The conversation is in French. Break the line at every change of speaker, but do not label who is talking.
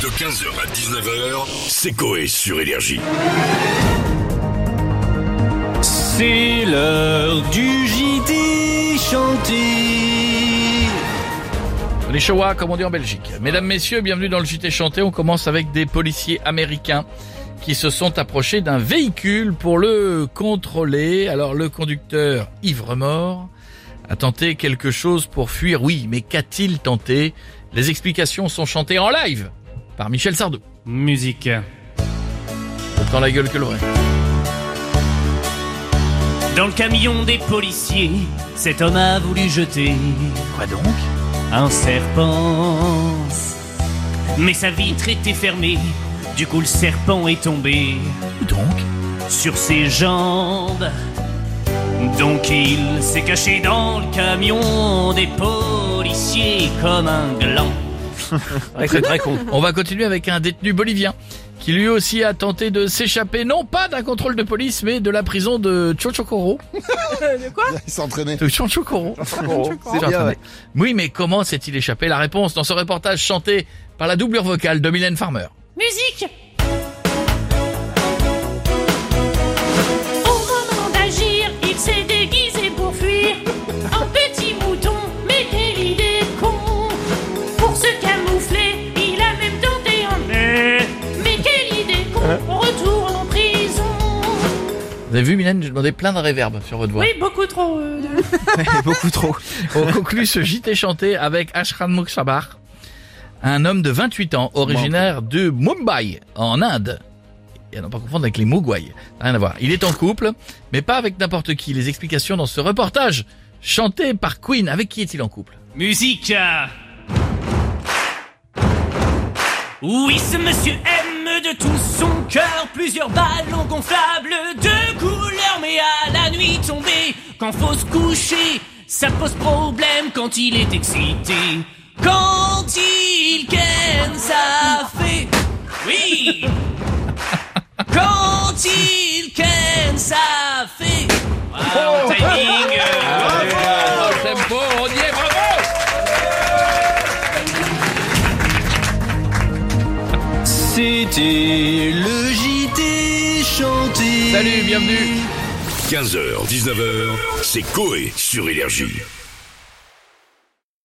De 15h à 19h, c'est Coé sur Énergie.
C'est l'heure du JT chanté.
Les Showa, comme on dit en Belgique. Mesdames, Messieurs, bienvenue dans le JT chanté. On commence avec des policiers américains qui se sont approchés d'un véhicule pour le contrôler. Alors le conducteur ivre-mort a tenté quelque chose pour fuir. Oui, mais qu'a-t-il tenté? Les explications sont chantées en live par Michel Sardou.
Musique.
Autant la gueule que le vrai.
Dans le camion des policiers, cet homme a voulu jeter
Quoi donc?
Un serpent. Mais sa vitre était fermée, du coup le serpent est tombé
Où donc?
Sur ses jambes. Donc il s'est caché dans le camion des policiers comme un gland.
Très très con. On va continuer avec un détenu bolivien qui lui aussi a tenté de s'échapper non pas d'un contrôle de police mais de la prison de Chochocoro.
Il s'entraînait.
De Chochocoro.
C'est bien, ouais.
Oui, mais comment s'est-il échappé? La réponse dans ce reportage chanté par la doublure vocale de Mylène Farmer.
Musique
avez vu Mylène, j'ai demandé plein de réverb sur votre voix.
Oui, beaucoup trop euh, de-
Beaucoup trop.
On conclut ce JT chanté avec Ashran Muksabar, un homme de 28 ans, originaire de Mumbai, en Inde. Et à ne pas confondre avec les Mugwai. Rien à voir. Il est en couple, mais pas avec n'importe qui. Les explications dans ce reportage, chanté par Queen. Avec qui est-il en couple?
Musique Oui, ce monsieur aime de tout son cœur plusieurs ballons gonflables de couleur, mais à la nuit tombée, quand faut se coucher, ça pose problème quand il est excité. Quand il ken, ça fait... C'était le JT chanté.
Salut, bienvenue
15h, 19h, c'est Coé sur Énergie.